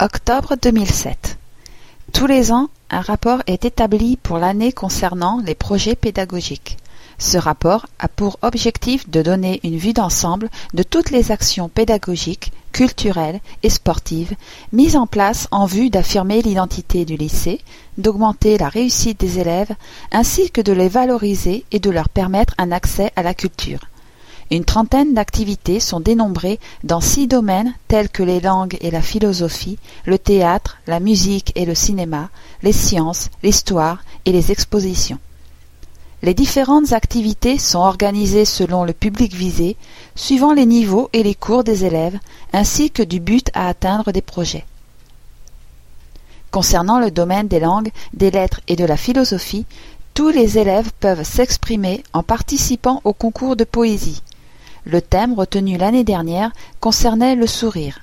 Octobre 2007. Tous les ans, un rapport est établi pour l'année concernant les projets pédagogiques. Ce rapport a pour objectif de donner une vue d'ensemble de toutes les actions pédagogiques, culturelles et sportives mises en place en vue d'affirmer l'identité du lycée, d'augmenter la réussite des élèves, ainsi que de les valoriser et de leur permettre un accès à la culture. Une trentaine d'activités sont dénombrées dans six domaines tels que les langues et la philosophie, le théâtre, la musique et le cinéma, les sciences, l'histoire et les expositions. Les différentes activités sont organisées selon le public visé, suivant les niveaux et les cours des élèves, ainsi que du but à atteindre des projets. Concernant le domaine des langues, des lettres et de la philosophie, tous les élèves peuvent s'exprimer en participant au concours de poésie. Le thème retenu l'année dernière concernait le sourire.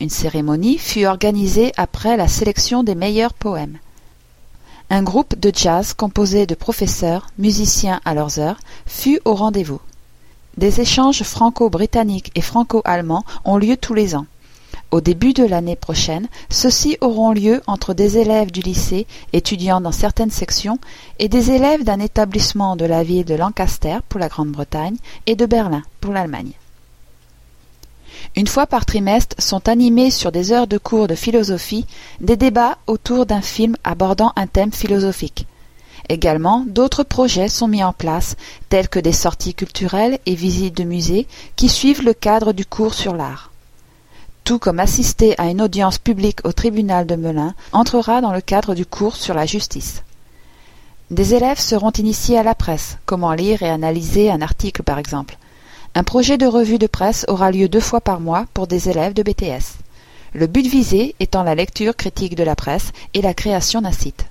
Une cérémonie fut organisée après la sélection des meilleurs poèmes. Un groupe de jazz composé de professeurs, musiciens à leurs heures, fut au rendez-vous. Des échanges franco-britanniques et franco-allemands ont lieu tous les ans. Au début de l'année prochaine, ceux-ci auront lieu entre des élèves du lycée, étudiant dans certaines sections, et des élèves d'un établissement de la ville de Lancaster pour la Grande-Bretagne et de Berlin pour l'Allemagne. Une fois par trimestre sont animés sur des heures de cours de philosophie des débats autour d'un film abordant un thème philosophique. Également, d'autres projets sont mis en place, tels que des sorties culturelles et visites de musées qui suivent le cadre du cours sur l'art tout comme assister à une audience publique au tribunal de Melun entrera dans le cadre du cours sur la justice. Des élèves seront initiés à la presse, comment lire et analyser un article par exemple. Un projet de revue de presse aura lieu deux fois par mois pour des élèves de BTS. Le but visé étant la lecture critique de la presse et la création d'un site.